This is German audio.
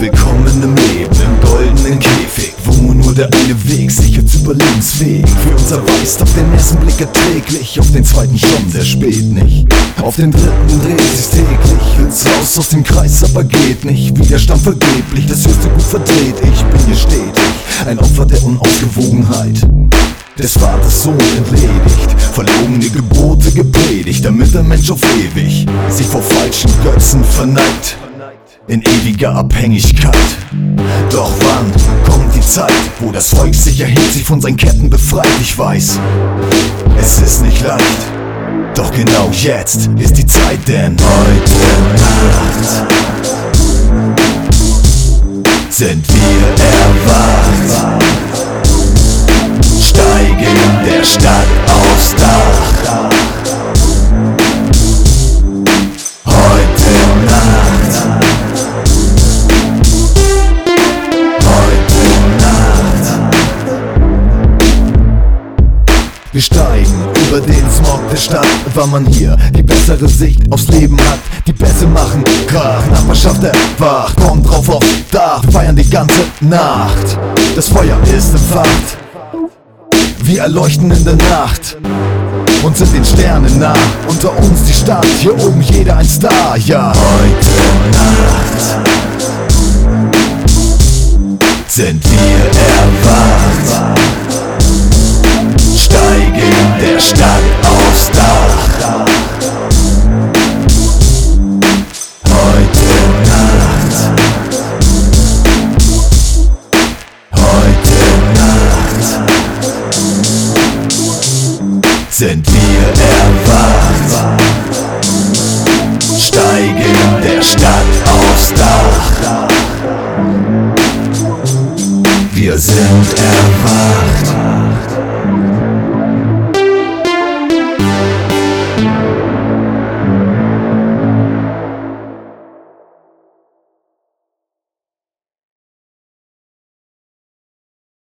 Willkommen im Leben, im goldenen Käfig Wo nur der eine Weg sich als überlebensfähig Für uns erweist auf den ersten Blick erträglich Auf den zweiten schon, der spät nicht Auf den dritten dreht sich's täglich Will's raus aus dem Kreis, aber geht nicht Widerstand vergeblich, das höchste gut verdreht Ich bin hier stetig, ein Opfer der Unausgewogenheit des Vaters Sohn entledigt. Verlogene Gebote gepredigt, damit der Mensch auf ewig sich vor falschen Götzen verneigt in ewiger Abhängigkeit. Doch wann kommt die Zeit, wo das Volk sich erhebt, sich von seinen Ketten befreit? Ich weiß, es ist nicht leicht. Doch genau jetzt ist die Zeit, denn heute Nacht sind Wir steigen über den Smog der Stadt, weil man hier die bessere Sicht aufs Leben hat. Die Bässe machen Krach, Nachbarschaft erwacht, kommt drauf aufs Dach, feiern die ganze Nacht. Das Feuer ist entfacht, wir erleuchten in der Nacht und sind den Sternen nah. Unter uns die Stadt, hier oben jeder ein Star, ja. Heute Nacht sind wir erwacht. Stadt aufs Dach. Heute Nacht. Heute Nacht sind wir erwacht. Steigen der Stadt aufs Dach. Wir sind erwacht.